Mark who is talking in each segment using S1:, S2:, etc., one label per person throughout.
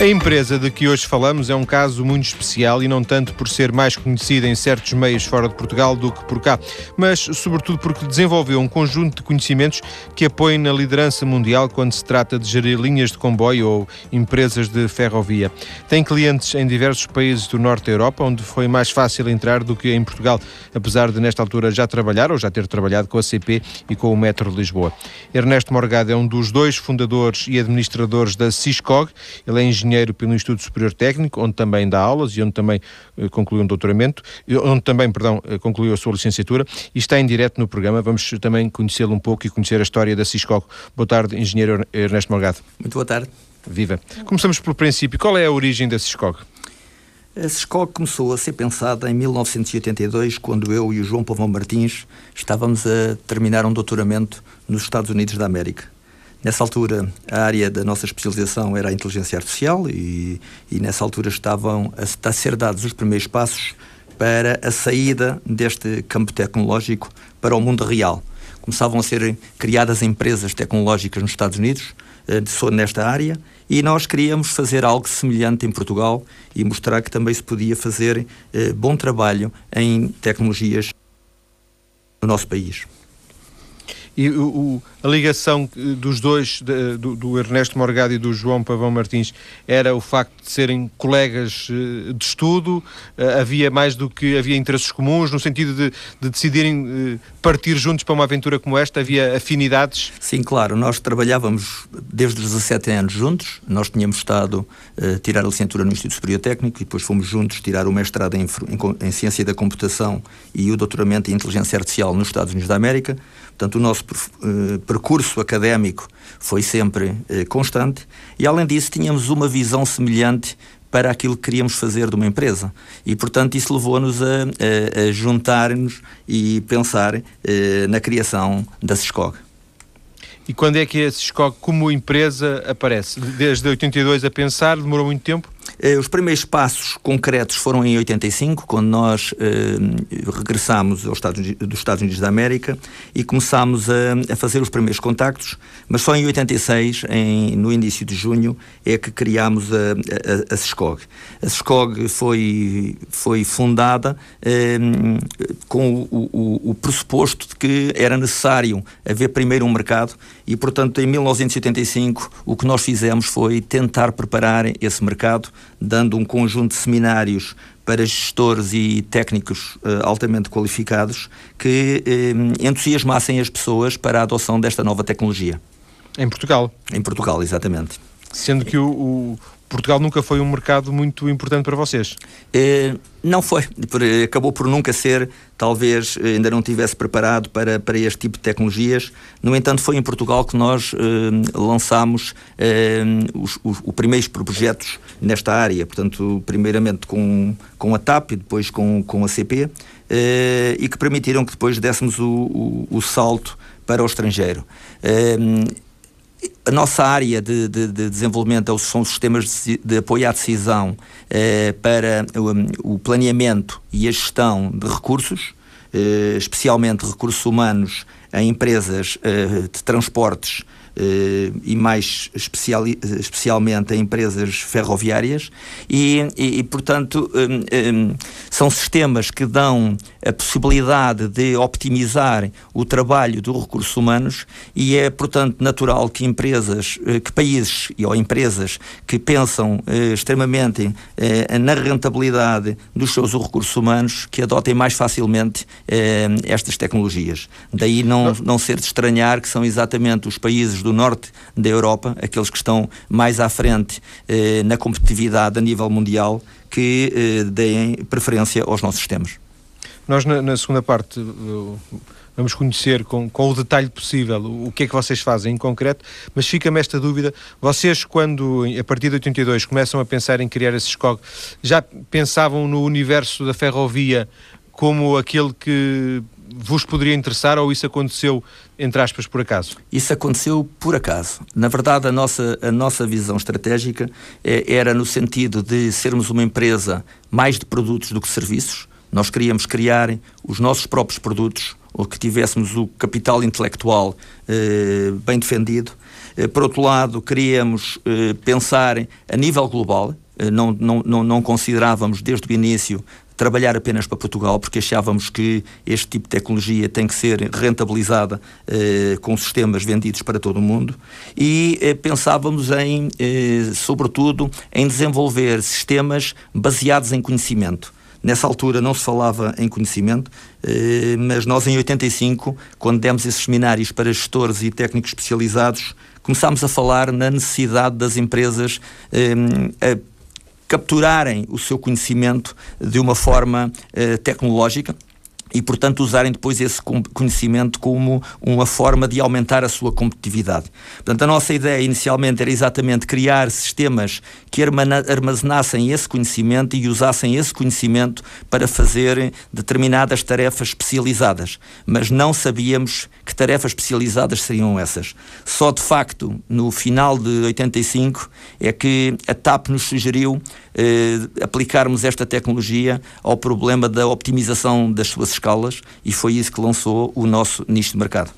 S1: A empresa de que hoje falamos é um caso muito especial e não tanto por ser mais conhecida em certos meios fora de Portugal do que por cá, mas sobretudo porque desenvolveu um conjunto de conhecimentos que apoiam na liderança mundial quando se trata de gerir linhas de comboio ou empresas de ferrovia. Tem clientes em diversos países do norte da Europa, onde foi mais fácil entrar do que em Portugal, apesar de nesta altura já trabalhar ou já ter trabalhado com a CP e com o Metro de Lisboa. Ernesto Morgado é um dos dois fundadores e administradores da Ciscog. Ele é engenheiro engenheiro pelo Instituto Superior Técnico, onde também dá aulas e onde também uh, concluiu um doutoramento, onde também, perdão, uh, concluiu a sua licenciatura e está em direto no programa. Vamos também conhecê-lo um pouco e conhecer a história da Ciscoco. Boa tarde, engenheiro Ernesto Morgado.
S2: Muito boa tarde.
S1: Viva. Começamos pelo princípio. Qual é a origem da Ciscoco?
S2: A Ciscoco começou a ser pensada em 1982, quando eu e o João Pavão Martins estávamos a terminar um doutoramento nos Estados Unidos da América. Nessa altura, a área da nossa especialização era a inteligência artificial e, e nessa altura estavam a, a ser dados os primeiros passos para a saída deste campo tecnológico para o mundo real. Começavam a ser criadas empresas tecnológicas nos Estados Unidos, eh, nesta área, e nós queríamos fazer algo semelhante em Portugal e mostrar que também se podia fazer eh, bom trabalho em tecnologias no nosso país.
S1: E o, o, a ligação dos dois, de, do, do, Ernesto Morgado e do João Pavão Martins, era o facto de serem colegas eh, de estudo? Eh, havia mais do que havia interesses comuns, no sentido de, de decidirem eh, partir juntos para uma aventura como esta? Havia afinidades?
S2: Sim, claro. Nós trabalhávamos desde os 17 anos juntos. Nós tínhamos estado a tirar a licenciatura no Instituto Superior Técnico e depois fomos juntos tirar o mestrado em, em, em Ciência da Computação e o doutoramento em Inteligência Artificial nos Estados Unidos da América. Portanto, o nosso uh, percurso académico foi sempre uh, constante e, além disso, tínhamos uma visão semelhante para aquilo que queríamos fazer de uma empresa. E, portanto, isso levou-nos a, a, a juntar-nos e pensar uh, na criação da SESCOG.
S1: E quando é que a SESCOG, como empresa, aparece? Desde 82 a pensar, demorou muito tempo?
S2: Eh, os primeiros passos concretos foram em 85, quando nós eh, regressámos aos Estados, dos Estados Unidos da América e começámos a, a, fazer os primeiros contactos, mas só em 86, em, no início de junho, é que criámos a, a, a SESCOG. A SESCOG foi, foi fundada eh, com o, o, o pressuposto de que era necessário haver primeiro um mercado e, portanto, em 1985, o que nós fizemos foi tentar preparar esse mercado dando um conjunto de seminários para gestores e técnicos uh, altamente qualificados que uh, entusiasmassem as pessoas para a adoção desta nova tecnologia.
S1: Em Portugal?
S2: Em Portugal, exatamente.
S1: Sendo que o, o Portugal nunca foi um mercado muito importante para vocês?
S2: Eh, não foi. Acabou por nunca ser, talvez eh, ainda não tivesse preparado para, para este tipo de tecnologias. No entanto, foi em Portugal que nós eh, lançámos eh, os, os, os, primeiros projetos nesta área. Portanto, primeiramente com, com a TAP e depois com, com a CP, eh, e que permitiram que depois dessemos o, o, o salto para o estrangeiro. A nossa área de, de, de desenvolvimento são os sistemas de, de apoio à decisão eh, para o, o, planeamento e a gestão de recursos, eh, especialmente recursos humanos em empresas eh, de transportes e mais especial, especialmente em empresas ferroviárias e, e, e portanto, um, um, são sistemas que dão a possibilidade de optimizar o trabalho dos recursos humanos e é, portanto, natural que empresas, eh, que países ou empresas que pensam eh, extremamente eh, na rentabilidade dos seus recursos humanos que adotem mais facilmente eh, estas tecnologias. Daí não, não ser de estranhar que são exatamente os países do norte da Europa, aqueles que estão mais à frente eh, na competitividade a nível mundial, que eh, deem preferência aos nossos sistemas.
S1: Nós, na, na segunda parte, vamos conhecer com, com o detalhe possível o que é que vocês fazem em concreto, mas fica-me esta dúvida: vocês, quando, a partir de 82, começam a pensar em criar esse SCOG, já pensavam no universo da ferrovia como aquele que vos poderia interessar ou isso aconteceu, entre aspas, por acaso?
S2: Isso aconteceu por acaso. Na verdade, a nossa, a nossa visão estratégica é, era no sentido de sermos uma empresa mais de produtos do que serviços. Nós queríamos criar os nossos próprios produtos, ou que tivéssemos o capital intelectual eh, bem defendido por outro lado, queríamos pensar a nível global, não, não, não, não considerávamos desde o início trabalhar apenas para Portugal, porque achávamos que este tipo de tecnologia tem que ser rentabilizada eh, com sistemas vendidos para todo o mundo e eh, pensávamos em, eh, sobretudo, em desenvolver sistemas baseados em conhecimento. Nessa altura não se falava em conhecimento, eh, mas nós em 85, quando demos esses seminários para gestores e técnicos especializados, começámos a falar na necessidade das empresas eh, capturarem o seu conhecimento de uma forma eh, tecnológica e, portanto, usarem depois esse conhecimento como uma forma de aumentar a sua competitividade. Portanto, a nossa ideia inicialmente era exatamente criar sistemas que armazenassem esse conhecimento e usassem esse conhecimento para fazer determinadas tarefas especializadas. Mas não sabíamos que tarefas especializadas seriam essas. Só de facto, no final de 85, é que a TAP nos sugeriu eh, aplicarmos esta tecnologia ao problema da optimização das suas escalas e foi isso que lançou o nosso nicho de mercado.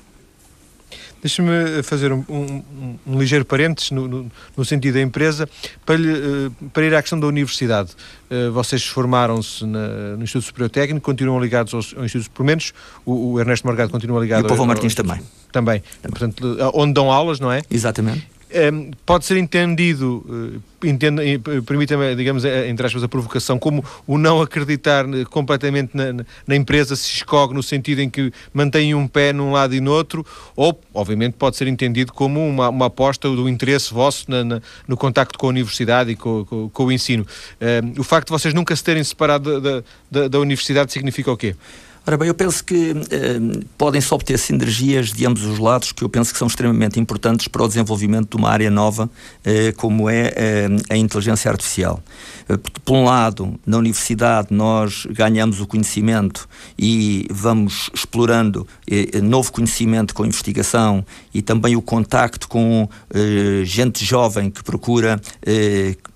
S1: Deixa-me fazer um, um, um, ligeiro parênteses no, no, no, sentido da empresa para, lhe, uh, para ir à questão da universidade. Uh, vocês formaram-se no Instituto Superior Técnico, continuam ligados aos, ao Instituto, pelo menos o, o Ernesto Margado continua ligado. E
S2: o Paulo Martins também.
S1: Também. Portanto, onde dão aulas, não é?
S2: Exatamente.
S1: Ehm, pode ser entendido, uh, permita-me, digamos, eh, entre aspas, a provocação, como o não acreditar completamente na, na, empresa escogue no sentido em que mantém um pé num lado e no outro, ou, obviamente, pode ser entendido como uma, uma aposta do interesse vosso na, na, no contacto com a universidade e com, com, com o ensino. Um, o facto de vocês nunca se terem separado da, da, da universidade significa o quê?
S2: Ora bem, eu penso que eh, podem-se obter sinergias de ambos os lados que eu penso que são extremamente importantes para o desenvolvimento de uma área nova eh, como é eh, a inteligência artificial. Eh, por um lado, na universidade nós ganhamos o conhecimento e vamos explorando eh, novo conhecimento com investigação e também o contacto com eh, gente jovem que procura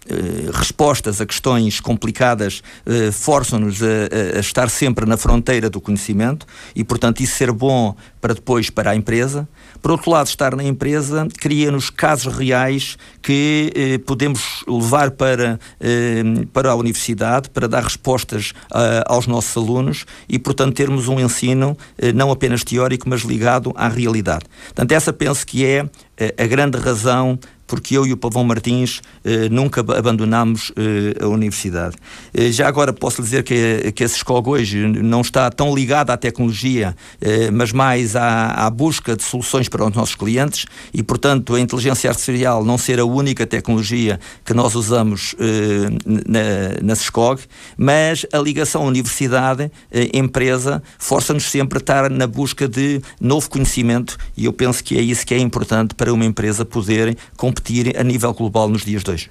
S2: eh, respostas a questões complicadas eh, forçam-nos a, a, estar sempre na fronteira do conhecimento e, portanto, isso ser bom para depois para a empresa. Por outro lado, estar na empresa cria-nos casos reais que eh, podemos levar para, eh, para a universidade para dar respostas uh, aos nossos alunos e, portanto, termos um ensino eh, não apenas teórico, mas ligado à realidade. Portanto, essa penso que é eh, a grande razão porque eu e o Pavão Martins eh, nunca abandonámos eh, a universidade. Eh, já agora posso dizer que, que a SESCOG hoje não está tão ligada à tecnologia, eh, mas mais à, à, busca de soluções para os nossos clientes e, portanto, a inteligência artificial não ser a única tecnologia que nós usamos eh, na, na SESCOG, mas a ligação universidade-empresa eh, força-nos sempre a estar na busca de novo conhecimento e eu penso que é isso que é importante para uma empresa poder competir a nível global nos dias de hoje.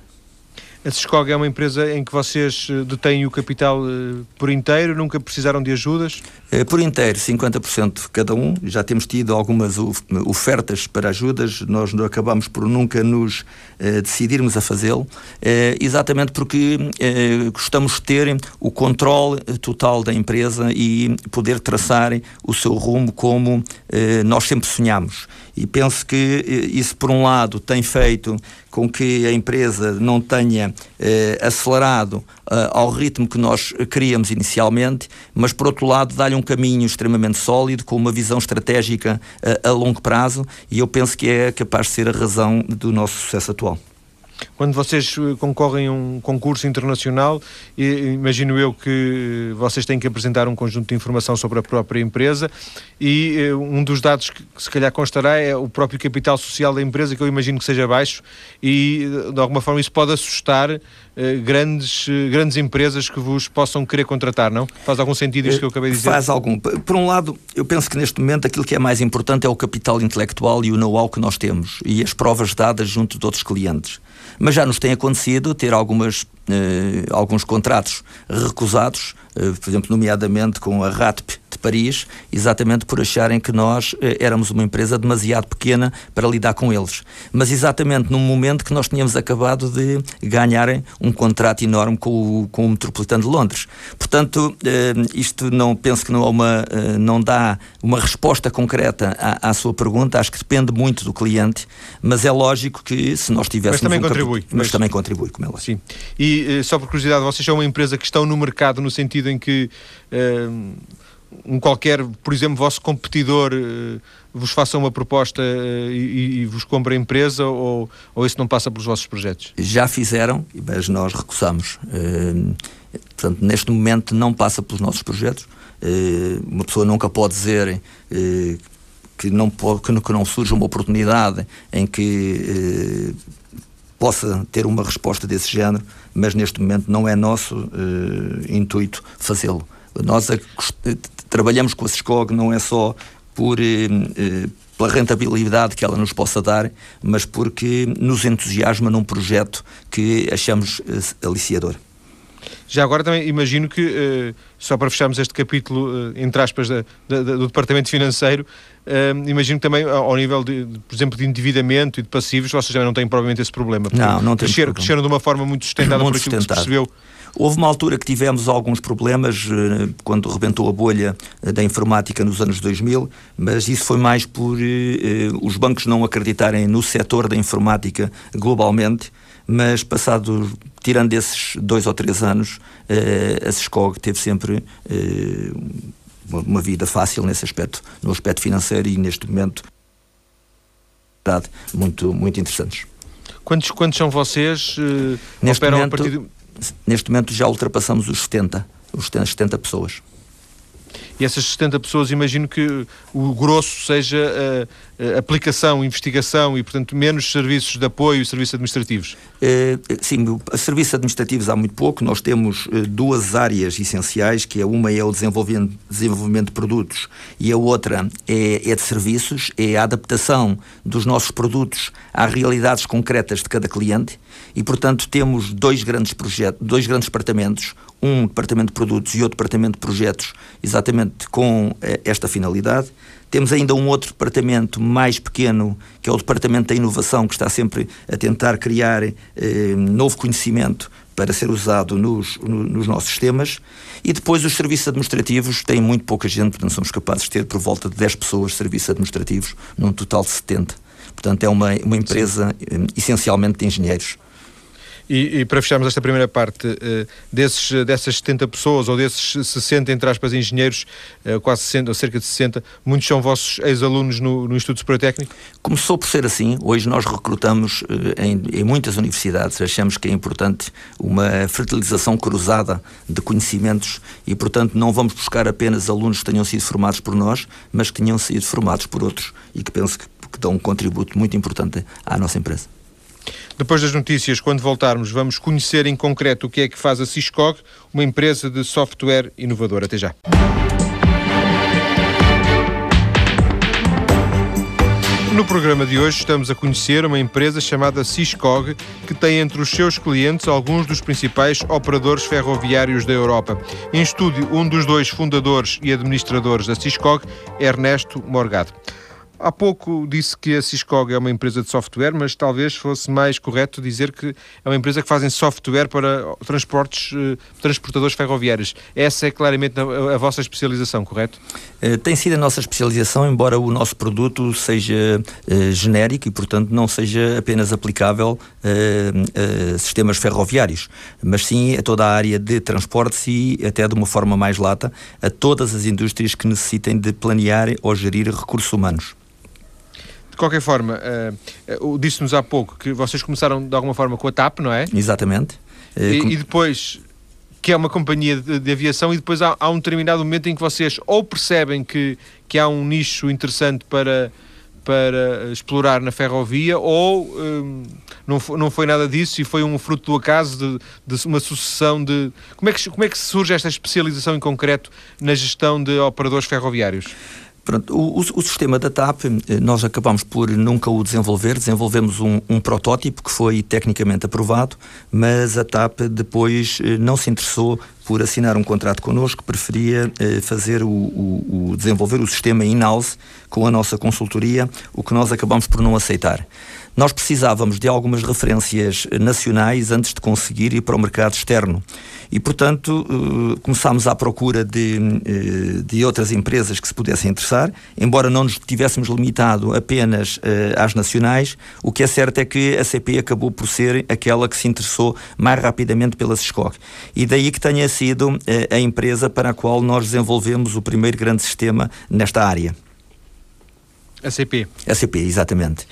S1: A Sescog é uma empresa em que vocês eh, detêm o capital eh, por inteiro, nunca precisaram de ajudas?
S2: Eh, por inteiro, 50% cada um. Já temos tido algumas ofertas para ajudas, nós acabamos por nunca nos decidirmos a fazê-lo, exatamente porque gostamos de ter o controle total da empresa e poder traçar o seu rumo como nós sempre sonhamos. E penso que isso, por um lado, tem feito com que a empresa não tenha eh, acelerado eh, ao ritmo que nós queríamos inicialmente, mas por outro lado dá-lhe um caminho extremamente sólido, com uma visão estratégica eh, a longo prazo, e eu penso que é capaz de ser a razão do nosso sucesso atual.
S1: Quando vocês eh, concorrem a um concurso internacional, imagino eu que vocês têm que apresentar um conjunto de informação sobre a própria empresa e eh, um dos dados que se calhar constará é o próprio capital social da empresa, que eu imagino que seja baixo e de alguma forma isso pode assustar eh, grandes, grandes empresas que vos possam querer contratar, não? Faz algum sentido isto que eu acabei de dizer?
S2: Faz algum. Por um lado, eu penso que neste momento aquilo que é mais importante é o capital intelectual e o know-how que nós temos e as provas dadas junto de outros clientes. Mas já nos tem acontecido ter algumas, eh, alguns contratos recusados, eh, por exemplo, nomeadamente com a RATP Paris, exatamente por acharem que nós eh, éramos uma empresa demasiado pequena para lidar com eles. Mas exatamente num momento que nós tínhamos acabado de ganharem um contrato enorme com o, com o Metropolitano de Londres. Portanto, eh, isto não penso que não, é uma, eh, não dá uma resposta concreta à, à, sua pergunta, acho que depende muito do cliente, mas é lógico que se nós tivéssemos.
S1: Mas também um contribui.
S2: Mas, mas, também contribui, como é lógico.
S1: Sim. E só por curiosidade, vocês são uma empresa que estão no mercado no sentido em que um qualquer, por exemplo, vosso competidor uh, vos faça uma proposta uh, e, e, vos compre a empresa ou, ou isso não passa pelos vossos projetos?
S2: Já fizeram, mas nós recusamos. Uh, portanto, neste momento não passa pelos nossos projetos. uma pessoa nunca pode dizer que, não pode, que, que, não surja uma oportunidade em que possa ter uma resposta desse género, mas neste momento não é nosso intuito fazê-lo. Nós trabalhamos com a SCOG não é só por, eh, eh, pela rentabilidade que ela nos possa dar, mas porque nos entusiasma num projeto que achamos eh, aliciador.
S1: Já agora também imagino que, uh, só para fecharmos este capítulo, uh, entre aspas, da, da, do Departamento Financeiro, uh, imagino que também ao nível, de, por exemplo, de endividamento e de passivos, vocês também não têm provavelmente esse problema.
S2: Não, não
S1: crescer, Cresceram de uma forma muito sustentada muito por aquilo sustentado. que se percebeu
S2: Houve uma altura que tivemos alguns problemas eh, quando rebentou a bolha eh, da informática nos anos 2000, mas isso foi mais por eh, os bancos não acreditarem no setor da informática globalmente. Mas passado, tirando esses dois ou três anos, a SESCOG teve sempre uma vida fácil nesse aspecto, no aspecto financeiro e neste momento muito, muito interessantes.
S1: Quantos, quantos são vocês? Uh,
S2: neste momento, a partir de neste momento já ultrapassamos os 70, os 70 pessoas.
S1: E essas 70 pessoas, imagino que o grosso seja a, a aplicação, investigação e, portanto, menos serviços de apoio e serviços administrativos.
S2: É, sim, serviços administrativos há muito pouco. Nós temos eh, duas áreas essenciais, que é uma é o desenvolvimento, desenvolvimento de produtos e a outra é, é de serviços, é a adaptação dos nossos produtos às realidades concretas de cada cliente e, portanto, temos dois grandes projetos, dois grandes departamentos, um departamento de produtos e outro departamento de projetos, exatamente com eh, esta finalidade. Temos ainda um outro departamento mais pequeno, que é o departamento da inovação, que está sempre a tentar criar eh, novo conhecimento para ser usado nos, nos nossos sistemas. E depois os serviços administrativos têm muito pouca gente, portanto somos capazes de ter por volta de 10 pessoas serviços administrativos, num total de 70. Portanto, é uma, uma empresa eh, essencialmente de engenheiros.
S1: E, e, para fecharmos esta primeira parte, uh, desses, uh, dessas 70 pessoas, ou desses 60, entre aspas, engenheiros, uh, quase 60, ou cerca de 60, muitos são vossos ex-alunos no, no Instituto Superior Técnico?
S2: Começou por ser assim. Hoje nós recrutamos em, em, muitas universidades. Achamos que é importante uma fertilização cruzada de conhecimentos e, portanto, não vamos buscar apenas alunos que tenham sido formados por nós, mas que tenham sido formados por outros e que penso que, que dão um contributo muito importante à nossa empresa.
S1: Depois das notícias, quando voltarmos, vamos conhecer em concreto o que é que faz a Ciscog, uma empresa de software inovadora. Até já. No programa de hoje estamos a conhecer uma empresa chamada Ciscog, que tem entre os seus clientes alguns dos principais operadores ferroviários da Europa. Em estúdio, um dos dois fundadores e administradores da Ciscog, Ernesto Morgado. Há pouco disse que a Ciscog é uma empresa de software, mas talvez fosse mais correto dizer que é uma empresa que fazem software para transportes, eh, transportadores ferroviários. Essa é claramente a, a vossa especialização, correto?
S2: Uh, tem sido a nossa especialização, embora o nosso produto seja uh, genérico e, portanto, não seja apenas aplicável a sistemas ferroviários, mas sim a toda a área de transportes e, até de uma forma mais lata, a todas as indústrias que necessitem de planear ou gerir recursos humanos.
S1: De qualquer forma, uh, uh, disse-nos há pouco que vocês começaram de alguma forma com a TAP, não é?
S2: Exatamente.
S1: Uh, e, com... e, depois, que é uma companhia de, de aviação, e depois há, há, um determinado momento em que vocês ou percebem que, que há um nicho interessante para, para explorar na ferrovia, ou um, não, foi, não foi nada disso e foi um fruto do acaso de, de uma sucessão de. Como é, que, como é que surge esta especialização em concreto na gestão de operadores ferroviários?
S2: Pronto, o, o, sistema da TAP, eh, nós acabamos por nunca o desenvolver, desenvolvemos um, um, protótipo que foi tecnicamente aprovado, mas a TAP depois eh, não se interessou por assinar um contrato connosco, preferia eh, fazer o, o, o, desenvolver o sistema in-house com a nossa consultoria, o que nós acabamos por não aceitar. Nós precisávamos de algumas referências nacionais antes de conseguir ir para o mercado externo. E, portanto, uh, começámos à procura de, uh, de outras empresas que se pudessem interessar, embora não nos tivéssemos limitado apenas às nacionais, o que é certo é que a CP acabou por ser aquela que se interessou mais rapidamente pela SCOG. E daí que tenha sido a empresa para a qual nós desenvolvemos o primeiro grande sistema nesta área.
S1: A CP.
S2: A CP, exatamente.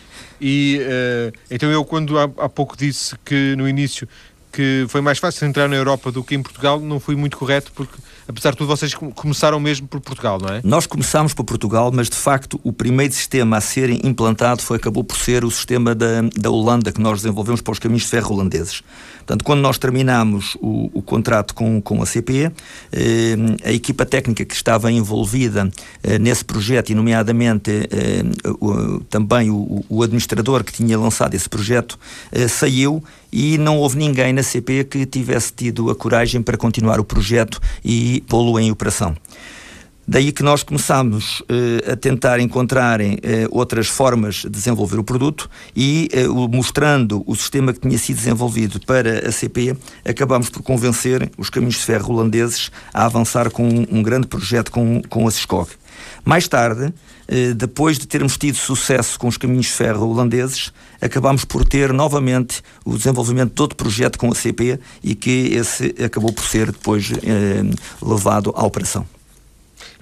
S1: E uh, então eu, quando há, há pouco disse que no início que foi mais fácil entrar na Europa do que em Portugal, não fui muito correto, porque apesar de tudo vocês começaram mesmo por Portugal, não é?
S2: Nós começámos por Portugal, mas de facto o primeiro sistema a ser implantado foi, acabou por ser o sistema da, da Holanda que nós desenvolvemos para os caminhos de ferro holandeses. Portanto, quando nós terminamos o, o contrato com, com a CP, eh, a equipa técnica que estava envolvida eh, nesse projeto, e nomeadamente eh, o, também o, o, administrador que tinha lançado esse projeto, eh, saiu e não houve ninguém na CP que tivesse tido a coragem para continuar o projeto e pô-lo em operação. Daí que nós começámos uh, a tentar encontrar uh, outras formas de desenvolver o produto e, uh, mostrando o sistema que tinha sido desenvolvido para a CP, acabámos por convencer os caminhos de ferro holandeses a avançar com um, um grande projeto com, com a SCOG. Mais tarde, depois de termos tido sucesso com os caminhos de ferro holandeses, acabámos por ter novamente o desenvolvimento de outro projeto com a CP e que esse acabou por ser depois levado à operação.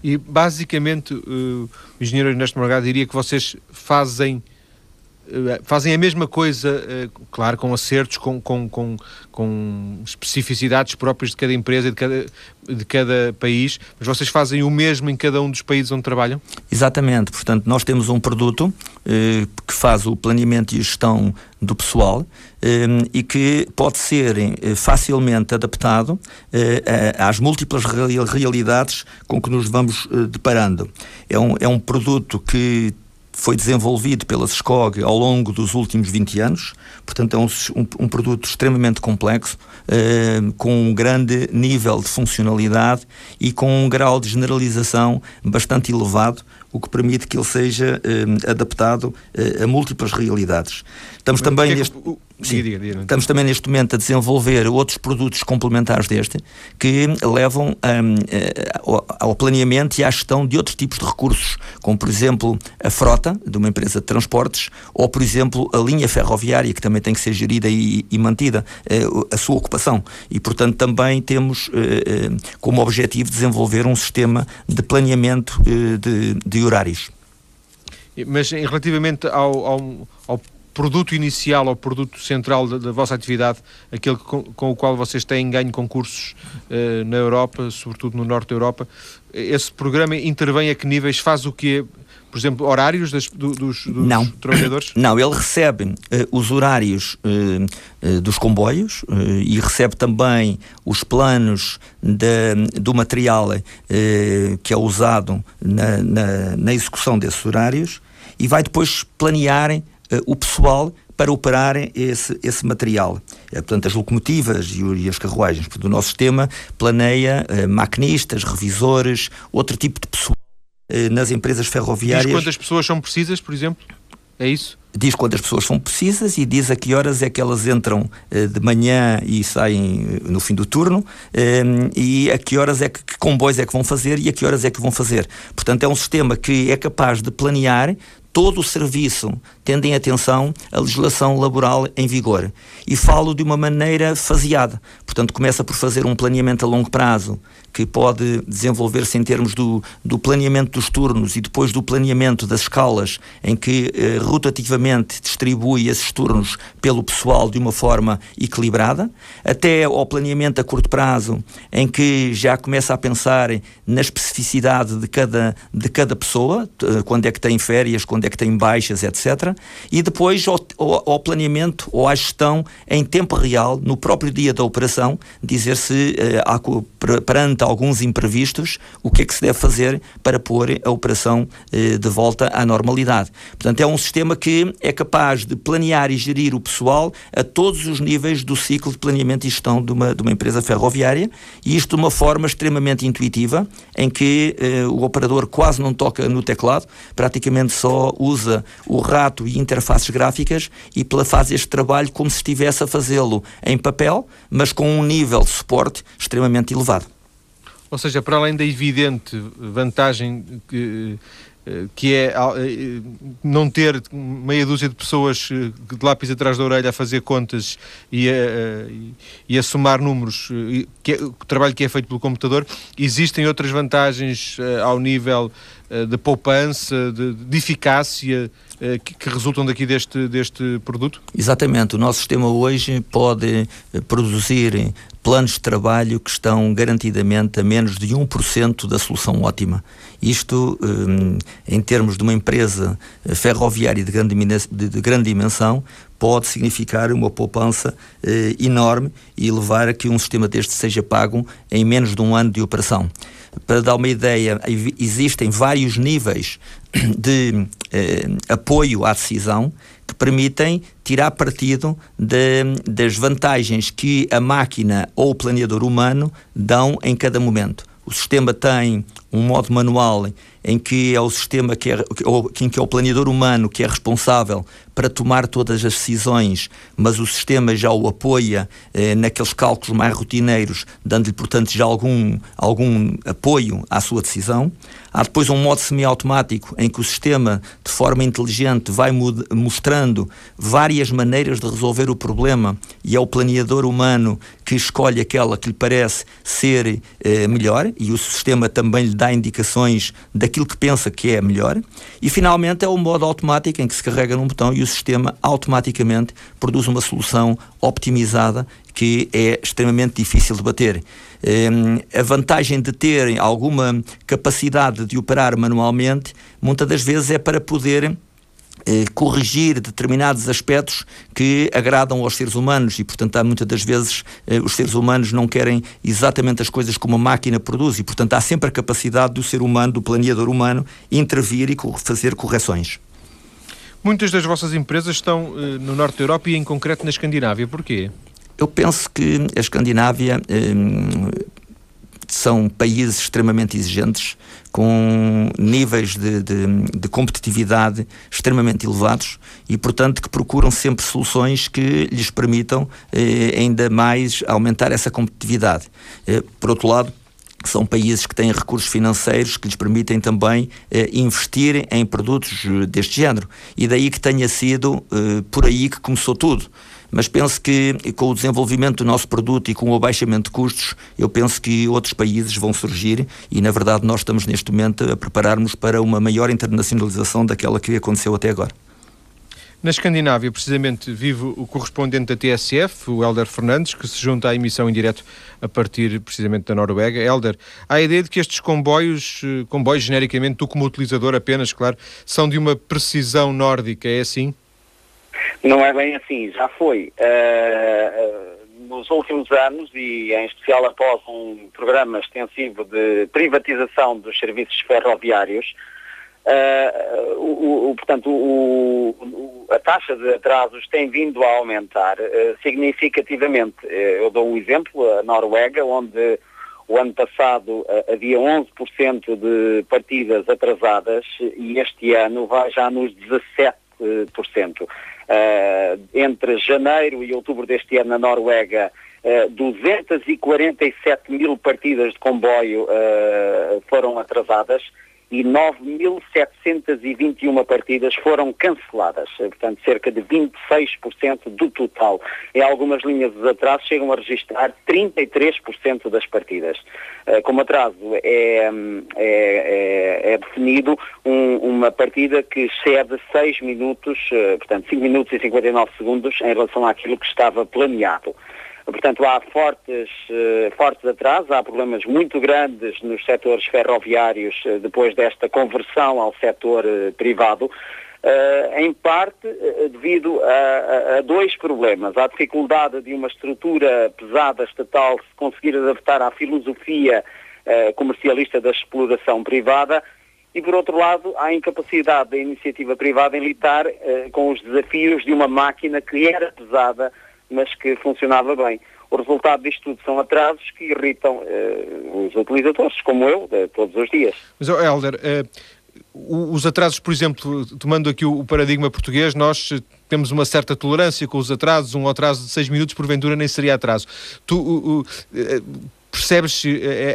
S1: E basicamente uh, o engenheiro Ernesto Morgado diria que vocês fazem fazem a mesma coisa, uh, claro, com acertos, com, com, com, com, especificidades próprias de cada empresa e de cada, de cada país, mas vocês fazem o mesmo em cada um dos países onde trabalham?
S2: Exatamente, portanto, nós temos um produto que faz o planeamento e gestão do pessoal e que pode ser eh, facilmente adaptado eh, às múltiplas realidades com que nos vamos eh, deparando. É um, é um produto que foi desenvolvido pela SCOG ao longo dos últimos 20 anos, portanto é um, um, um produto extremamente complexo, com um grande nível de funcionalidade e com um grau de generalização bastante elevado, o que permite que ele seja adaptado a múltiplas realidades. Estamos também neste... Sim. Diga, diga. Estamos também neste momento a desenvolver outros produtos complementares deste que levam um, eh, ao planeamento e à gestão de outros tipos de recursos, como por exemplo a frota de uma empresa de transportes ou por exemplo a linha ferroviária que também tem que ser gerida e, e mantida eh, a sua ocupação e portanto também temos eh, como objetivo desenvolver um sistema de planeamento de, de horários.
S1: Mas relativamente ao, ao, ao produto inicial ou produto central da, da vossa atividade, aquele com, com, o qual vocês têm ganho concursos uh, na Europa, sobretudo no norte da Europa, esse programa intervém a que níveis? Faz o quê? Por exemplo, horários das, do, dos, dos
S2: Não.
S1: trabalhadores?
S2: Não, ele recebe uh, os horários uh, dos comboios e recebe também os planos de, do material que é usado na, na, na execução desses horários e vai depois planear eh, o pessoal para operar esse, esse material. É, portanto, as locomotivas e, as carruagens. Portanto, o nosso sistema planeia uh, maquinistas, revisores, outro tipo de pessoal nas empresas ferroviárias. Diz
S1: quantas pessoas são precisas, por exemplo? É isso?
S2: Diz quantas pessoas são precisas e diz a que horas é que elas entram de manhã e saem no fim do turno e a que horas é que, que comboios é que vão fazer e a que horas é que vão fazer. Portanto, é um sistema que é capaz de planear todo o serviço, tendo em atenção a legislação laboral em vigor. E falo de uma maneira faseada. Portanto, começa por fazer um planeamento a longo prazo, que pode desenvolver-se em termos do, do planeamento dos turnos e depois do planeamento das escalas, em que eh, rotativamente distribui esses turnos pelo pessoal de uma forma equilibrada, até ao planeamento a curto prazo, em que já começa a pensar na especificidade de cada, de cada pessoa, quando é que tem férias, quando onde é que tem baixas, etc. E depois ao, planeamento ou à gestão em tempo real, no próprio dia da operação, dizer se uh, há, perante alguns imprevistos, o que é que se deve fazer para pôr a operação uh, de volta à normalidade. Portanto, é um sistema que é capaz de planear e gerir o pessoal a todos os níveis do ciclo de planeamento e gestão de uma, de uma empresa ferroviária, e isto de uma forma extremamente intuitiva, em que uh, o operador quase não toca no teclado, praticamente só usa o rato e interfaces gráficas e faz este trabalho como se estivesse a fazê-lo em papel, mas com um nível de suporte extremamente elevado.
S1: Ou seja, para além da evidente vantagem que eh, que é eh, não ter meia dúzia de pessoas eh, de lápis atrás da orelha a fazer contas e a, e a somar números, que é, o trabalho que é feito pelo computador, existem outras vantagens ao nível de poupança, de, de eficácia que, que, resultam daqui deste, deste produto?
S2: Exatamente. O nosso sistema hoje pode produzir planos de trabalho que estão garantidamente a menos de 1% da solução ótima. Isto, em termos de uma empresa eh, ferroviária de grande, de, de grande dimensão, pode significar uma poupança eh, enorme e levar a que um sistema deste seja pago em menos de um ano de operação. Para dar uma ideia, existem vários níveis de eh, apoio à decisão que permitem tirar partido de, das vantagens que a máquina ou o planeador humano dão em cada momento. O sistema tem um modo manual em que é o sistema que é, em que é o planeador humano que é responsável para tomar todas as decisões, mas o sistema já o apoia eh, naqueles cálculos mais rotineiros, dando-lhe, portanto, já algum, algum apoio à sua decisão. Há depois um modo semiautomático em que o sistema, de forma inteligente, vai mostrando várias maneiras de resolver o problema e é o planeador humano que escolhe aquela que lhe parece ser eh, melhor e o sistema também lhe dá indicações daquilo que pensa que é melhor. E finalmente é o modo automático em que se carrega num botão e o sistema automaticamente produz uma solução optimizada que é extremamente difícil de bater. Um, a vantagem de ter alguma capacidade de operar manualmente, muitas das vezes é para poder eh, corrigir determinados aspectos que agradam aos seres humanos e, portanto, há muitas das vezes eh, os seres humanos não querem exatamente as coisas como a máquina produz e, portanto, há sempre a capacidade do ser humano, do planeador humano, intervir e fazer correções.
S1: Muitas das vossas empresas estão eh, no norte da Europa e, em concreto, na Escandinávia. Porquê?
S2: Eu penso que a Escandinávia eh, são países extremamente exigentes, com níveis de, de, de, competitividade extremamente elevados e, portanto, que procuram sempre soluções que lhes permitam eh, ainda mais aumentar essa competitividade. Eh, por outro lado, são países que têm recursos financeiros que lhes permitem também eh, investir em produtos eh, deste género. E daí que tenha sido eh, por aí que começou tudo mas penso que com o desenvolvimento do nosso produto e com o abaixamento de custos, eu penso que outros países vão surgir e, na verdade, nós estamos neste momento a preparar-nos para uma maior internacionalização daquela que aconteceu até agora.
S1: Na Escandinávia, precisamente, vive o correspondente da TSF, o Helder Fernandes, que se junta à emissão em direto a partir, precisamente, da Noruega. Helder, há a ideia de que estes comboios, eh, comboios genericamente, tu como utilizador apenas, claro, são de uma precisão nórdica, é assim?
S3: Não é bem assim, já foi. Uh, nos últimos anos, e em especial após um programa extensivo de privatização dos serviços ferroviários, uh, o, o, portanto, o, a taxa de atrasos tem vindo a aumentar significativamente. eu dou um exemplo, a Noruega, onde o ano passado havia 11% de partidas atrasadas e este ano vai já nos 17%. Uh, entre janeiro e outubro deste ano na Noruega, uh, eh, 247 mil partidas de comboio uh, foram atrasadas e 9.721 partidas foram canceladas, portanto cerca de 26% do total. Em algumas linhas de atraso chegam a registrar 33% das partidas. Eh, como atraso é, é, é, é definido um, uma partida que excede 6 minutos, eh, portanto 5 minutos e 59 segundos em relação àquilo que estava planeado. Portanto, há fortes, uh, fortes atrasos, há problemas muito grandes nos setores ferroviários uh, depois desta conversão ao setor uh, privado. em parte devido a, a, dois problemas. A dificuldade de uma estrutura pesada estatal se conseguir adaptar à filosofia comercialista da exploração privada e, por outro lado, a incapacidade da iniciativa privada em lidar com os desafios de uma máquina que era pesada, mas que funcionava bem. O resultado disto tudo são atrasos que irritam os utilizadores, como eu, todos os dias.
S1: Mas, Helder, os atrasos, por exemplo, tomando aqui o paradigma português, nós temos uma certa tolerância com os atrasos, um atraso de seis minutos, porventura, nem seria atraso. Tu uh, uh, percebes, uh,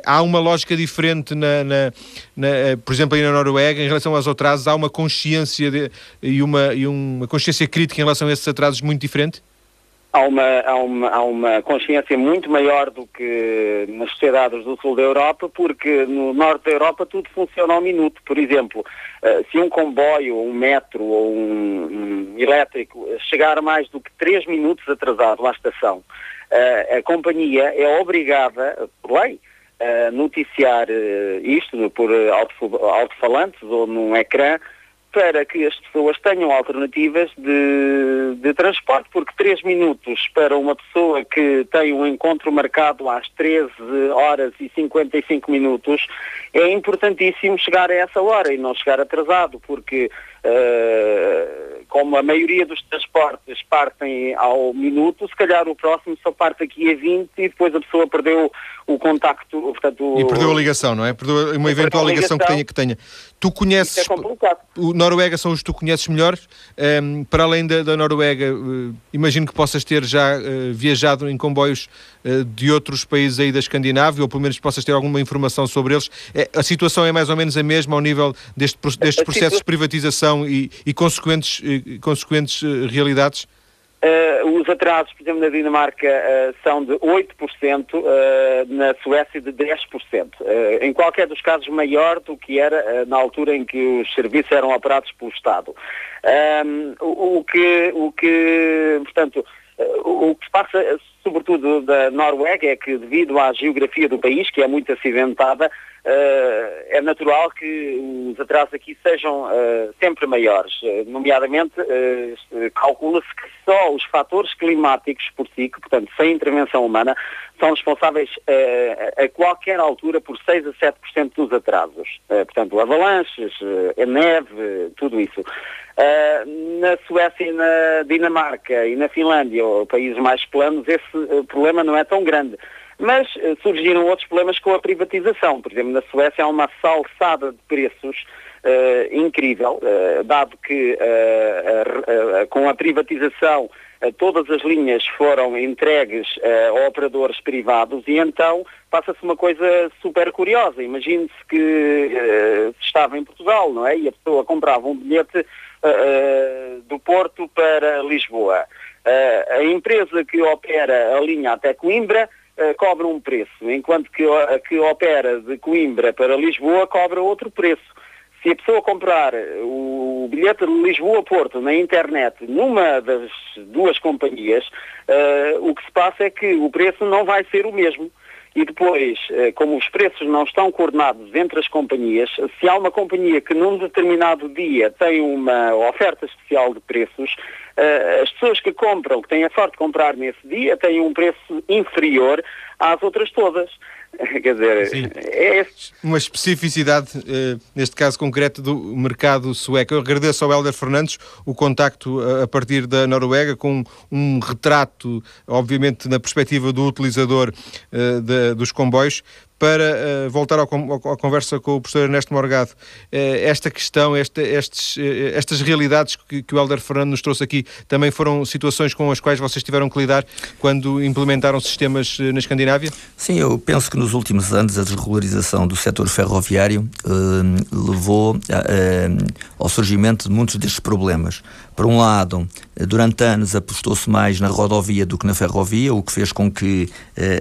S1: há uma lógica diferente, na, na, na, por exemplo, aí na Noruega, em relação aos atrasos, há uma consciência de, e, uma, e uma consciência crítica em relação a esses atrasos muito diferente?
S3: Há uma, há, uma, há uma consciência muito maior do que nas sociedades do sul da Europa, porque no norte da Europa tudo funciona ao minuto. Por exemplo, uh, se um comboio, um metro ou um, um, elétrico chegar mais do que 3 minutos atrasado à estação, uh, a companhia é obrigada, por lei, a noticiar uh, isto por alto-falantes ou num ecrã, para que as pessoas tenham alternativas de, de transporte, porque 3 minutos para uma pessoa que tem um encontro marcado às 13 horas e 55 minutos é importantíssimo chegar a essa hora e não chegar atrasado, porque uh, como a maioria dos transportes partem ao minuto, se calhar o próximo só parte aqui a 20 e depois a pessoa perdeu o contacto, portanto...
S1: E perdeu a ligação, não é? Perdeu uma eventual ligação, ligação, que tenha. Que tenha. Tu conheces...
S3: é complicado.
S1: O Noruega são os que tu conheces melhor. Um, ehm, para além da, da Noruega, uh, imagino que possas ter já uh, viajado em comboios uh, de outros países aí da Escandinávia, ou pelo menos possas ter alguma informação sobre eles. É, a situação é mais ou menos a mesma ao nível deste, destes processos de privatização e, e consequentes, consequentes realidades?
S3: Uh, os atrasos, por exemplo, na Dinamarca uh, são de 8%, uh, eh, na Suécia de 10%. em qualquer dos casos, maior do que era na altura em que os serviços eram operados pelo Estado. Ehm, o, que, o que, portanto, o que se passa, sobretudo da Noruega, é que devido à geografia do país, que é muito acidentada, Uh, é natural que os atrasos aqui sejam uh, sempre maiores. Uh, nomeadamente, calcula-se que só os fatores climáticos por si, que, portanto, sem intervenção humana, são responsáveis a qualquer altura por 6 a 7% dos atrasos. portanto, avalanches, neve, tudo isso. na Suécia e na Dinamarca e na Finlândia, países mais planos, esse problema não é tão grande. Mas uh, surgiram outros problemas com a privatização. Por exemplo, na Suécia há uma salsada de preços uh, incrível, uh, dado que com a privatização todas as linhas foram entregues a operadores privados e então passa-se uma coisa super curiosa. Imagine-se que estava em Portugal, não é? E a pessoa comprava um bilhete do Porto para Lisboa. a empresa que opera a linha até Coimbra uh, cobra um preço, enquanto que a que opera de Coimbra para Lisboa cobra outro preço. Se a pessoa comprar o bilhete de Lisboa-Porto na internet numa das duas companhias, uh, o que se passa é que o preço não vai ser o mesmo. E depois, eh, como os preços não estão coordenados entre as companhias, se há uma companhia que num determinado dia tem uma oferta especial de preços, eh, as pessoas que compram, que têm a sorte de comprar nesse dia, têm um preço inferior às outras todas. Quer dizer, Sim. é este.
S1: Uma especificidade, uh, neste caso concreto, do mercado sueco. Eu agradeço ao Helder Fernandes o contacto uh, a partir da Noruega, com um retrato, obviamente, na perspectiva do utilizador dos comboios, para uh, voltar ao, ao, à conversa com o professor Ernesto Morgado, uh, esta questão, estes, uh, estas realidades que, que, o Helder Fernando nos trouxe aqui, também foram situações com as quais vocês tiveram que lidar quando implementaram sistemas na Escandinávia?
S2: Sim, eu penso que nos últimos anos a desregularização do setor ferroviário levou ao surgimento de muitos destes problemas. Por um lado, durante anos apostou-se mais na rodovia do que na ferrovia, o que fez com que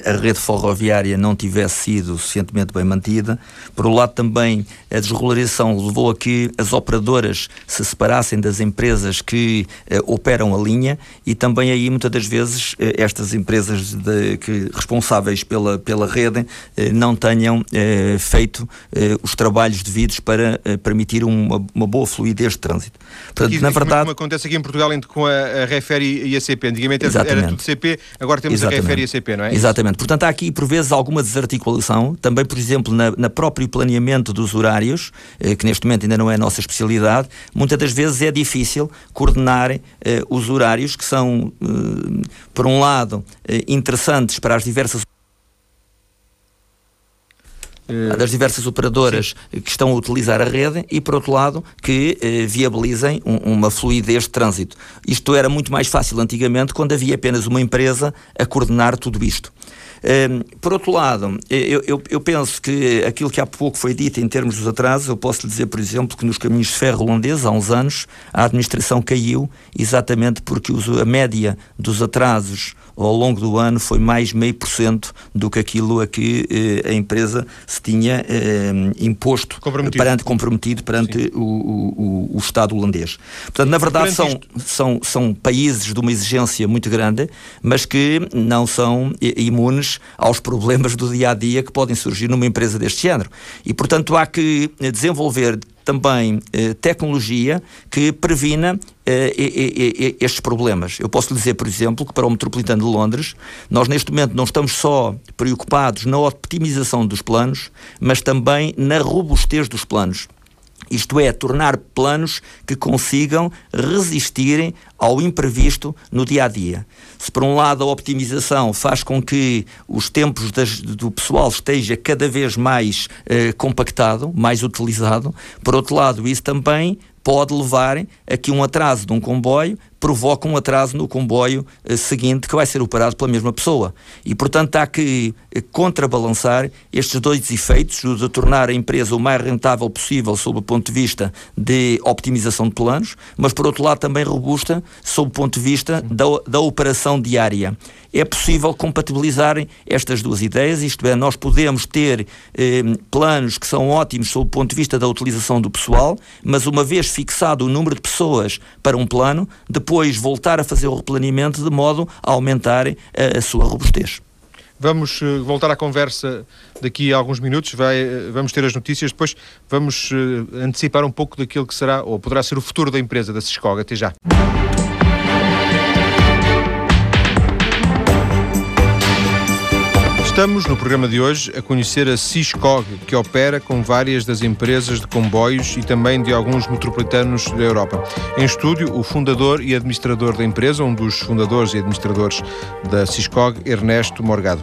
S2: a rede ferroviária não tivesse sido sido suficientemente bem mantida. Por outro lado, também a desregularização levou a que as operadoras se separassem das empresas que eh, operam a linha e também aí, muitas das vezes, eh, estas empresas de, que, responsáveis pela, pela rede eh, não tenham eh, feito eh, os trabalhos devidos para eh, permitir uma, uma, boa fluidez de trânsito.
S1: Portanto, aqui, na verdade... Como acontece aqui em Portugal com a, a Refere e a CP. Antigamente Exatamente. era tudo CP, agora temos Exatamente. a Refere e a CP, não é?
S2: Exatamente. Portanto, há aqui, por vezes, alguma desarticulação. Também, por exemplo, na, na próprio planeamento dos horários, que neste momento ainda não é a nossa especialidade, muitas das vezes é difícil coordenar eh, os horários que são, eh, por um lado, eh, interessantes para as diversas das diversas operadoras Sim. que estão a utilizar a rede e, por outro lado, que eh, viabilizem um, uma fluidez de trânsito. Isto era muito mais fácil antigamente, quando havia apenas uma empresa a coordenar tudo isto. Ehm, por outro lado, eu, eu, eu, penso que aquilo que há pouco foi dito em termos dos atrasos, eu posso lhe dizer, por exemplo, que nos caminhos de ferro holandeses, há uns anos, a administração caiu exatamente porque a média dos atrasos ao longo do ano foi mais meio por cento do que aquilo a que eh, a empresa se tinha eh, imposto comprometido. perante comprometido perante o, o, o, Estado holandês. Portanto, na verdade são, são, são países de uma exigência muito grande, mas que não são imunes aos problemas do dia a dia que podem surgir numa empresa deste género. E, portanto, há que desenvolver também eh, tecnologia que previna eh, estes problemas. Eu posso lhe dizer, por exemplo, que para o Metropolitano de Londres, nós neste momento não estamos só preocupados na optimização dos planos, mas também na robustez dos planos. Isto é, tornar planos que consigam resistirem ao imprevisto no dia a dia. Se por um lado a optimização faz com que os tempos das, do pessoal esteja cada vez mais eh, compactado, mais utilizado, por outro lado isso também pode levar a que um atraso de um comboio provoque um atraso no comboio eh, seguinte que vai ser operado pela mesma pessoa. E, portanto, há que eh, contrabalançar estes dois efeitos, o de tornar a empresa o mais rentável possível sob o ponto de vista de optimização de planos, mas, por outro lado, também robusta sob o ponto de vista da, da operação diária é possível compatibilizar estas duas ideias, isto é, nós podemos ter eh, planos que são ótimos sob o ponto de vista da utilização do pessoal, mas uma vez fixado o número de pessoas para um plano, depois voltar a fazer o replaneamento de modo a aumentar a, eh, a sua robustez.
S1: Vamos uh, voltar à conversa daqui a alguns minutos, Vai, uh, vamos ter as notícias, depois vamos antecipar um pouco daquilo que será ou poderá ser o futuro da empresa, da Ciscoga. Até já. Estamos no programa de hoje a conhecer a Ciscog, que opera com várias das empresas de comboios e também de alguns metropolitanos da Europa. Em estúdio, o fundador e administrador da empresa, um dos fundadores e administradores da Ciscog, Ernesto Morgado.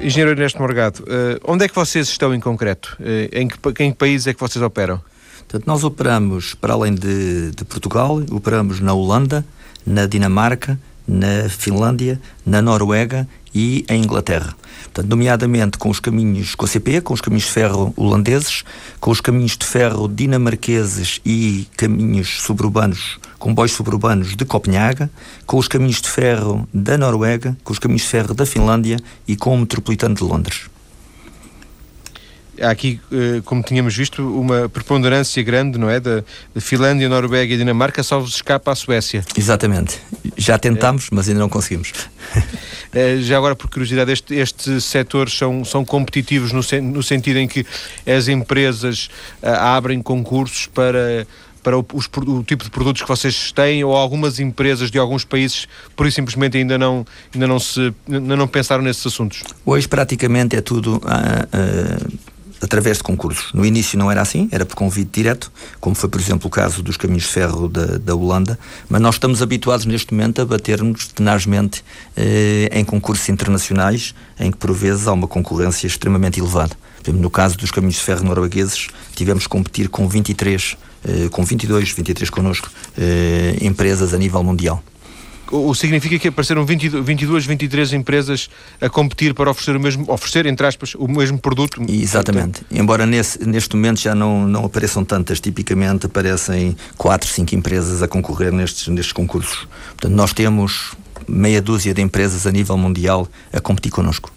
S1: Engenheiro Ernesto Morgado, eh, onde é que vocês estão em concreto? Eh, em que, em que país é que vocês operam?
S2: Portanto, nós operamos, para além de, de Portugal, operamos na Holanda, na Dinamarca, na Finlândia, na Noruega e em Inglaterra. Portanto, nomeadamente com os caminhos com a CP, com os caminhos de ferro holandeses, com os caminhos de ferro dinamarqueses e caminhos suburbanos, comboios suburbanos de Copenhaga, com os caminhos de ferro da Noruega, com os caminhos de ferro da Finlândia e com o metropolitano de Londres
S1: há aqui, eh, como tínhamos visto, uma preponderância grande, não é? Da, Finlândia, Noruega e Dinamarca, só vos escapa a Suécia.
S2: Exatamente. Já tentámos, mas ainda não conseguimos.
S1: É, já agora, por curiosidade, estes este setores são, são competitivos no, no sentido em que as empresas uh, abrem concursos para para o, os, o, tipo de produtos que vocês têm ou algumas empresas de alguns países por isso simplesmente ainda não ainda não se ainda não pensaram nesses assuntos
S2: hoje praticamente é tudo uh, uh, através de concursos. No início não era assim, era por convite direto, como foi, por exemplo, o caso dos caminhos de ferro da, da Holanda, mas nós estamos habituados neste momento a batermos tenazmente eh, em concursos internacionais, em que por vezes há uma concorrência extremamente elevada. No caso dos caminhos de ferro noruegueses, tivemos que competir com 23, eh, com 22, 23 connosco, eh, empresas a nível mundial
S1: o significa que apareceram 20, 22, 23 empresas a competir para oferecer o mesmo, oferecer, entre aspas, o mesmo produto.
S2: Exatamente. Embora nesse, neste momento já não, não apareçam tantas, tipicamente aparecem 4, 5 empresas a concorrer nestes, nestes concursos. Portanto, nós temos meia dúzia de empresas a nível mundial a competir connosco.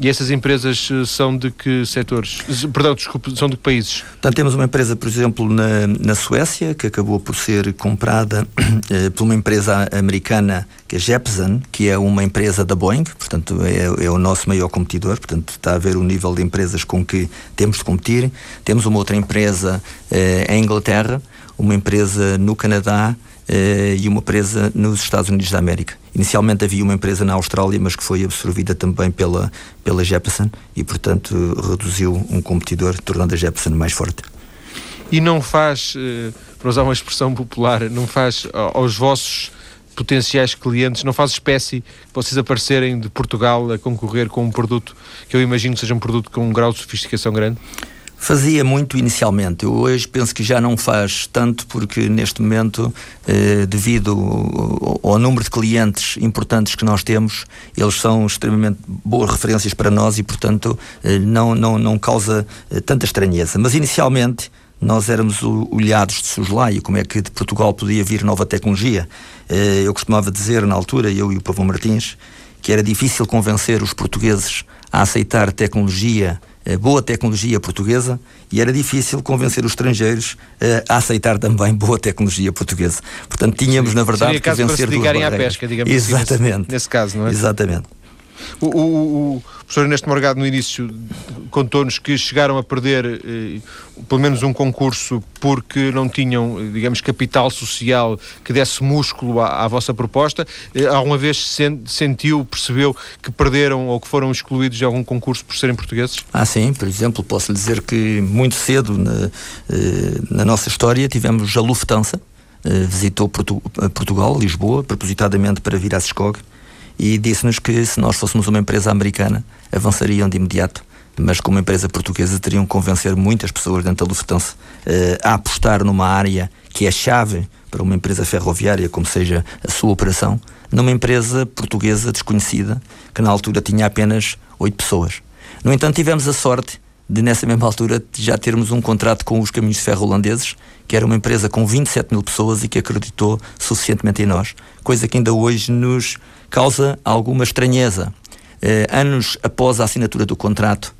S1: E essas empresas eh, são de que setores? Perdão, desculpe, são de que países?
S2: Portanto, temos uma empresa, por exemplo, na, na Suécia, que acabou por ser comprada eh, por uma empresa americana, que é Jeppesen, que é uma empresa da Boeing, portanto, é, é, o nosso maior competidor, portanto, está a ver o nível de empresas com que temos de competir. Temos uma outra empresa eh, em Inglaterra, uma empresa no Canadá, eh, e uma empresa nos Estados Unidos da América. Inicialmente havia uma empresa na Austrália, mas que foi absorvida também pela, pela Jeppesen e, portanto, reduziu um competidor, tornando a Jeppesen mais forte.
S1: E não faz, eh, para usar uma expressão popular, não faz aos vossos potenciais clientes, não faz espécie vocês aparecerem de Portugal a concorrer com um produto que eu imagino que seja um produto com um grau de sofisticação grande?
S2: Fazia muito inicialmente. Eu hoje penso que já não faz tanto porque neste momento, eh, devido ao, ao, número de clientes importantes que nós temos, eles são extremamente boas referências para nós e, portanto, eh, não, não, não causa eh, tanta estranheza. Mas inicialmente nós éramos olhados de soslaio, como é que de Portugal podia vir nova tecnologia. Eh, eu costumava dizer na altura, eu e o Pavão Martins, que era difícil convencer os portugueses a aceitar tecnologia boa tecnologia portuguesa e era difícil convencer os estrangeiros uh, a aceitar também boa tecnologia portuguesa. Portanto, tínhamos, na verdade,
S1: Seria que vencer
S2: duas
S1: barreiras. à pesca, digamos
S2: Exatamente.
S1: Assim, nesse, nesse caso, não é?
S2: Exatamente.
S1: O, o, o professor Ernesto Morgado, no início, contou-nos que chegaram a perder eh, pelo menos um concurso porque não tinham, digamos, capital social que desse músculo à, à vossa proposta. Eh, alguma vez sen, sentiu, percebeu que perderam ou que foram excluídos de algum concurso por serem portugueses?
S2: Ah, sim. Por exemplo, posso lhe dizer que muito cedo na, eh, na nossa história tivemos a Lufthansa, eh, visitou Portu Portugal, Lisboa, propositadamente para vir à SESCOG e disse-nos que se nós fôssemos uma empresa americana, avançariam de imediato, mas como empresa portuguesa teriam que convencer muitas pessoas dentro da Lufthansa uh, a apostar numa área que é chave para uma empresa ferroviária, como seja a sua operação, numa empresa portuguesa desconhecida, que na altura tinha apenas oito pessoas. No entanto, tivemos a sorte de, nessa mesma altura, já termos um contrato com os Caminhos de Ferro holandeses, que era uma empresa com 27 mil pessoas e que acreditou suficientemente em nós, coisa que ainda hoje nos causa alguma estranheza. Eh, anos após a assinatura do contrato,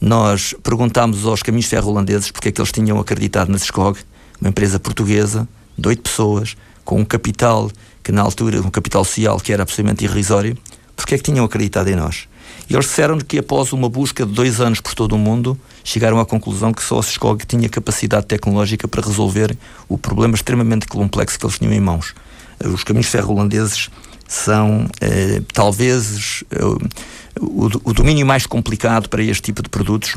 S2: nós perguntámos aos caminhos ferro holandeses porque é que eles tinham acreditado na SCOG, uma empresa portuguesa, de oito pessoas, com um capital que na altura, um capital social que era absolutamente irrisório, porque é que tinham acreditado em nós? E eles disseram que após uma busca de dois anos por todo o mundo, chegaram à conclusão que só a SCOG tinha capacidade tecnológica para resolver o problema extremamente complexo que eles tinham em mãos. Os caminhos ferro holandeses são eh, talvez eh, o, o, domínio mais complicado para este tipo de produtos,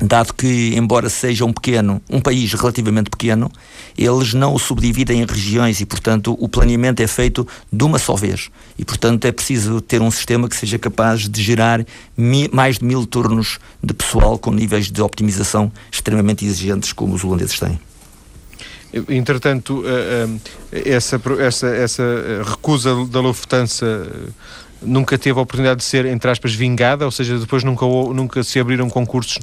S2: dado que, embora seja um pequeno, um país relativamente pequeno, eles não o subdividem em regiões e, portanto, o planeamento é feito de uma só vez. E, portanto, é preciso ter um sistema que seja capaz de gerar mi, mais de mil turnos de pessoal com níveis de optimização extremamente exigentes, como os holandeses têm.
S1: Entretanto, eh, eh, essa, essa, essa eh, recusa da Lufthansa nunca teve a oportunidade de ser, entre aspas, vingada, ou seja, depois nunca, nunca se abriram concursos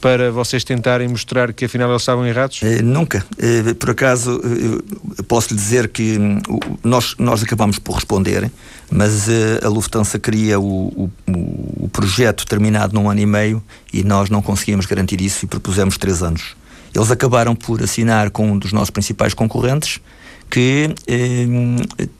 S1: para vocês tentarem mostrar que afinal eles estavam errados?
S2: nunca. por acaso, posso lhe dizer que hum, nós, nós acabamos por responder, mas a Lufthansa queria o, o, o projeto terminado num ano e meio e nós não conseguíamos garantir isso e propusemos três anos. Eles acabaram por assinar com um dos nossos principais concorrentes, que eh,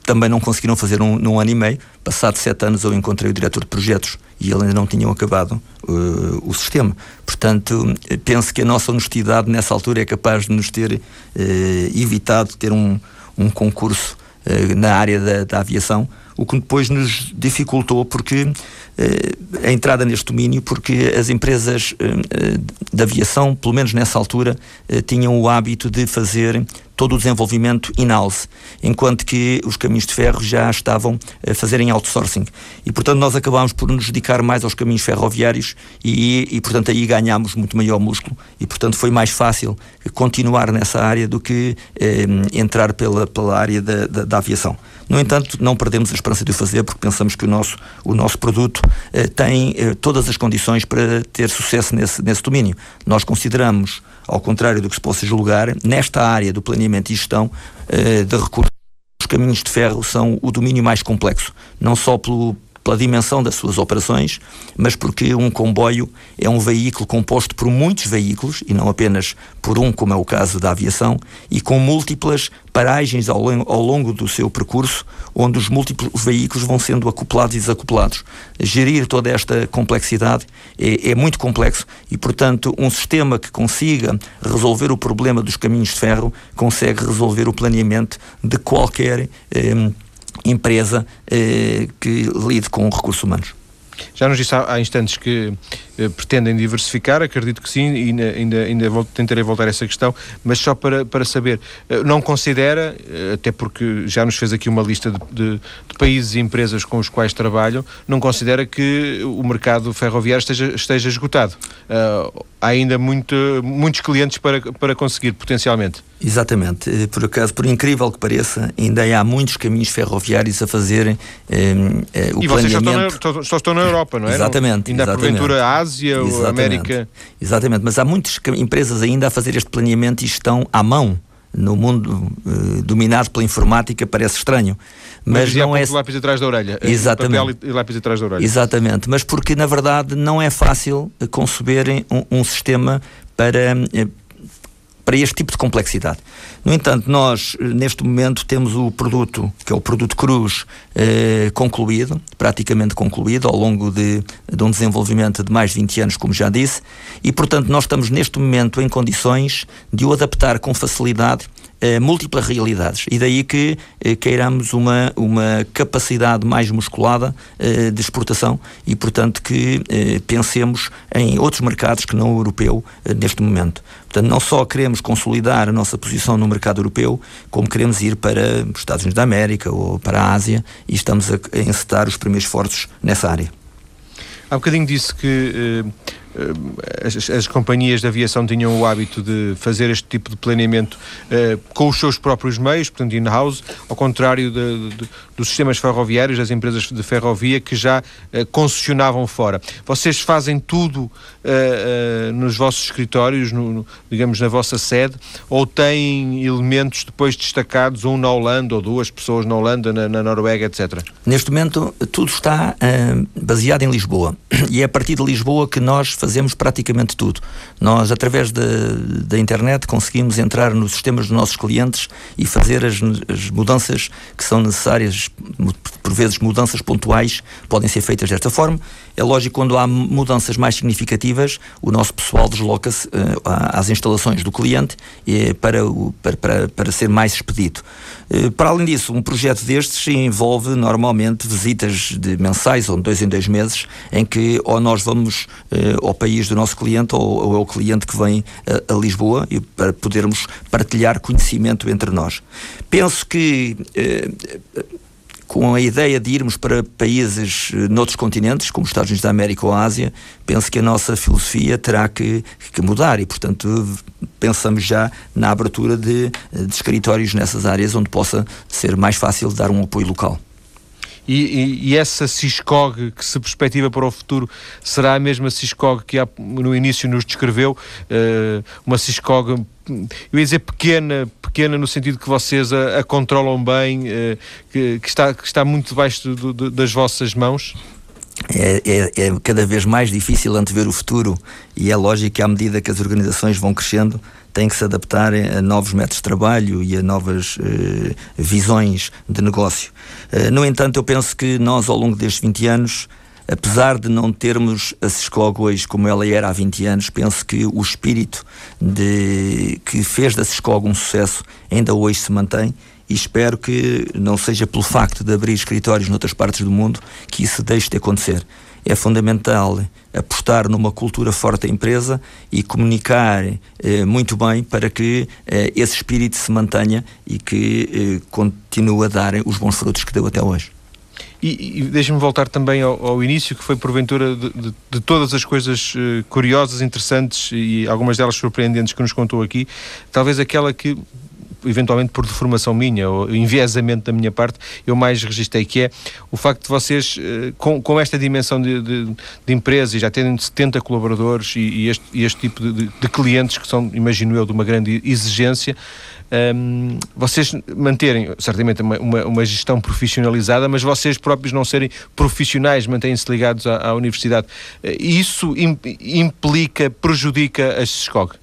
S2: também não conseguiram fazer um, num ano e meio. Passado sete anos eu encontrei o diretor de projetos e ele ainda não tinham acabado uh, o sistema. Portanto, penso que a nossa honestidade nessa altura é capaz de nos ter uh, evitado ter um, um concurso uh, na área da, da aviação, o que depois nos dificultou porque eh, a entrada neste domínio, porque as empresas eh, de aviação, pelo menos nessa altura, eh, tinham o hábito de fazer todo o desenvolvimento in-house, enquanto que os caminhos de ferro já estavam a fazerem outsourcing. E, portanto, nós acabámos por nos dedicar mais aos caminhos ferroviários e, e, portanto, aí ganhámos muito maior músculo e, portanto, foi mais fácil continuar nessa área do que eh, entrar pela, pela área da, da, da aviação. No entanto, não perdemos a esperança de o fazer porque pensamos que o nosso, o nosso produto eh, tem eh, todas as condições para ter sucesso nesse, nesse domínio. Nós consideramos, ao contrário do que se possa julgar, nesta área do planeamento e gestão eh, de recursos, os caminhos de ferro são o domínio mais complexo, não só pelo pela dimensão das suas operações, mas porque um comboio é um veículo composto por muitos veículos e não apenas por um, como é o caso da aviação, e com múltiplas paragens ao, ao longo do seu percurso, onde os múltiplos veículos vão sendo acoplados e desacoplados. Gerir toda esta complexidade é, é muito complexo e, portanto, um sistema que consiga resolver o problema dos caminhos de ferro consegue resolver o planeamento de qualquer. Eh, empresa eh, que lide com recursos humanos.
S1: Já nos disse há, instantes que eh, pretendem diversificar, acredito que sim, e ainda, ainda, ainda tentarei voltar a essa questão, mas só para, para saber, eh, não considera, eh, até porque já nos fez aqui uma lista de, de, de, países e empresas com os quais trabalham, não considera que o mercado ferroviário esteja, esteja esgotado? Uh, há ainda muito, muitos clientes para, para conseguir, potencialmente.
S2: Exatamente. Eh, por acaso, por incrível que pareça, ainda há muitos caminhos ferroviários a fazerem eh,
S1: eh, o e planeamento. E vocês só estão, na, só estão na Europa, não é?
S2: Exatamente.
S1: Ainda
S2: exatamente.
S1: porventura a Ásia ou a América.
S2: Exatamente, mas há muitas empresas ainda a fazer este planeamento e estão à mão no mundo uh, dominado pela informática parece estranho.
S1: Mas, mas não é lápis atrás da orelha.
S2: Exatamente.
S1: Papel e lápis atrás da orelha.
S2: Exatamente, mas porque na verdade não é fácil conceberem um, um sistema para para este tipo de complexidade. No entanto, nós, neste momento, temos o produto, que é o produto Cruz, eh, concluído, praticamente concluído, ao longo de, de um desenvolvimento de mais de 20 anos, como já disse, e, portanto, nós estamos neste momento em condições de o adaptar com facilidade eh, múltiplas realidades. E daí que eh, queiramos uma, uma capacidade mais musculada eh, de exportação e, portanto, que pensemos em outros mercados que não o europeu neste momento. Portanto, não só queremos consolidar a nossa posição no mercado europeu, como queremos ir para os Estados Unidos da América ou para a Ásia e estamos a, a encetar os primeiros esforços nessa área.
S1: Há um bocadinho disse que as, as, companhias de aviação tinham o hábito de fazer este tipo de planeamento uh, com os seus próprios meios, portanto in-house, ao contrário de, de, dos sistemas ferroviários, das empresas de ferrovia que já uh, concessionavam fora. Vocês fazem tudo uh, nos vossos escritórios, no, no, digamos na vossa sede, ou têm elementos depois destacados, um na Holanda ou duas pessoas na Holanda, na, na Noruega, etc?
S2: Neste momento tudo está baseado em Lisboa e é a partir de Lisboa que nós fazemos praticamente tudo. Nós, através da, da internet, conseguimos entrar nos sistemas dos nossos clientes e fazer as, as mudanças que são necessárias, por vezes mudanças pontuais, podem ser feitas desta forma. É lógico, quando há mudanças mais significativas, o nosso pessoal desloca-se uh, às instalações do cliente uh, para, o, para, para, para ser mais expedito. Uh, para além disso, um projeto destes envolve normalmente visitas de mensais ou de dois em dois meses, em que ou nós vamos ao país do nosso cliente ou, ou ao cliente que vem a, a Lisboa e para podermos partilhar conhecimento entre nós. Penso que com a ideia de irmos para países eh, noutros continentes, como os Estados Unidos da América ou Ásia, penso que a nossa filosofia terá que, que mudar e, portanto, pensamos já na abertura de, de escritórios nessas áreas onde possa ser mais fácil dar um apoio local.
S1: E, e, essa Ciscog que se perspectiva para o futuro será a mesma Ciscog que há, no início nos descreveu, uh, uma Ciscog, eu ia dizer pequena, pequena no sentido que vocês a, a controlam bem, uh, que, que, está, que está muito debaixo do, do, das vossas mãos?
S2: É, é, é, cada vez mais difícil antever o futuro e é lógico que à medida que as organizações vão crescendo têm que se adaptar a novos métodos de trabalho e a novas uh, visões de negócio. Uh, no entanto, eu penso que nós ao longo destes 20 anos apesar de não termos a Sescog hoje como ela era há 20 anos, penso que o espírito de, que fez da Sescog um sucesso ainda hoje se mantém e espero que não seja pelo facto de abrir escritórios noutras partes do mundo que isso deixe de acontecer. É fundamental apostar numa cultura forte da empresa e comunicar eh, muito bem para que eh, esse espírito se mantenha e que eh, continue a dar os bons frutos que deu até hoje.
S1: E, e deixa-me voltar também ao, ao, início, que foi porventura de, de, de todas as coisas uh, curiosas, interessantes e algumas delas surpreendentes que nos contou aqui, talvez aquela que eventualmente por deformação minha ou enviesamento da minha parte, eu mais registrei, que é o facto de vocês, uh, com, com esta dimensão de, de, de empresa e já terem 70 colaboradores e, e, este, e este, tipo de, de clientes que são, imagino eu, de uma grande exigência, um, vocês manterem, certamente, uma, uma, uma, gestão profissionalizada, mas vocês próprios não serem profissionais, mantêm-se ligados à, à, universidade. Eh, isso implica, prejudica a SESCOG?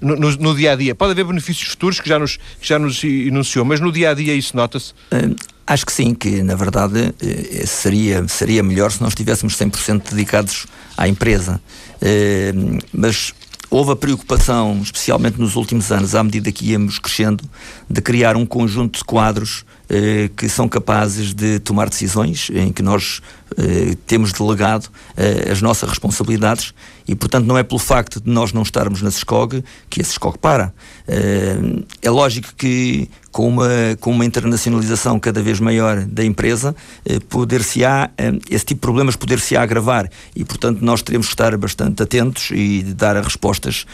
S1: No, no, no, dia a dia. Pode haver benefícios futuros que já nos, que já nos enunciou, mas no dia a dia isso nota-se?
S2: Uh, acho que sim, que na verdade uh, seria, seria melhor se nós estivéssemos 100% dedicados à empresa. Uh, mas Houve a preocupação, especialmente nos últimos anos, à medida que íamos crescendo, de criar um conjunto de quadros eh, que são capazes de tomar decisões, em que nós eh, temos delegado eh, as nossas responsabilidades e, portanto, não é pelo facto de nós não estarmos na SESCOG que a SESCOG para. Eh, é lógico que com uma, com uma internacionalização cada vez maior da empresa, eh, poder-se-á, eh, esse tipo de problemas poder-se-á agravar e, portanto, nós teremos que estar bastante atentos e dar as respostas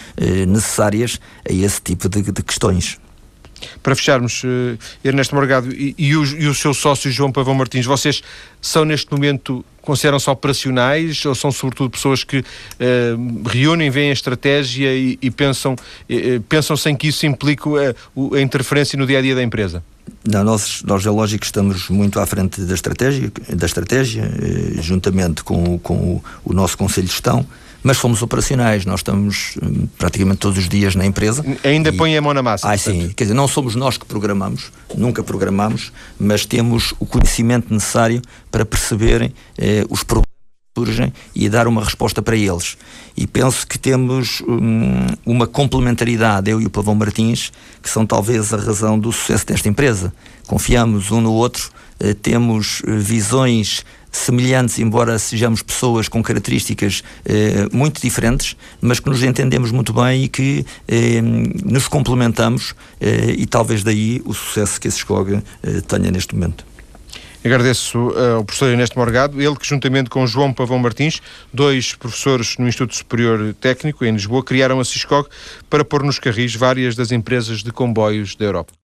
S2: necessárias a esse tipo de, de questões.
S1: Para fecharmos, uh, Ernesto Morgado e, e, o, e o seu sócio João Pavão Martins, vocês são neste momento, consideram-se operacionais ou são sobretudo pessoas que uh, reúnem, veem a estratégia e, e pensam, uh, pensam sem que isso implique a, a interferência no dia a dia da empresa?
S2: Não, nós, nós é lógico que estamos muito à frente da estratégia, da estratégia juntamente com, com o, o nosso Conselho de Gestão mas fomos operacionais, nós estamos hum, praticamente todos os dias na empresa.
S1: Ainda e... põe a mão na massa.
S2: Ah, sim, quer dizer, não somos nós que programamos, nunca programamos, mas temos o conhecimento necessário para perceberem eh, os problemas que surgem e dar uma resposta para eles. E penso que temos hum, uma complementaridade, eu e o Pavão Martins, que são talvez a razão do sucesso desta empresa. Confiamos um no outro, eh, temos eh, visões semelhantes, embora sejamos pessoas com características eh, muito diferentes, mas que nos entendemos muito bem e que eh, nos complementamos eh, e talvez daí o sucesso que esse SCOG eh, tenha neste momento.
S1: Agradeço uh, ao professor Ernesto Morgado, ele que juntamente com João Pavão Martins, dois professores no Instituto Superior Técnico em Lisboa, criaram a Ciscog para pôr nos carris várias das empresas de comboios da Europa.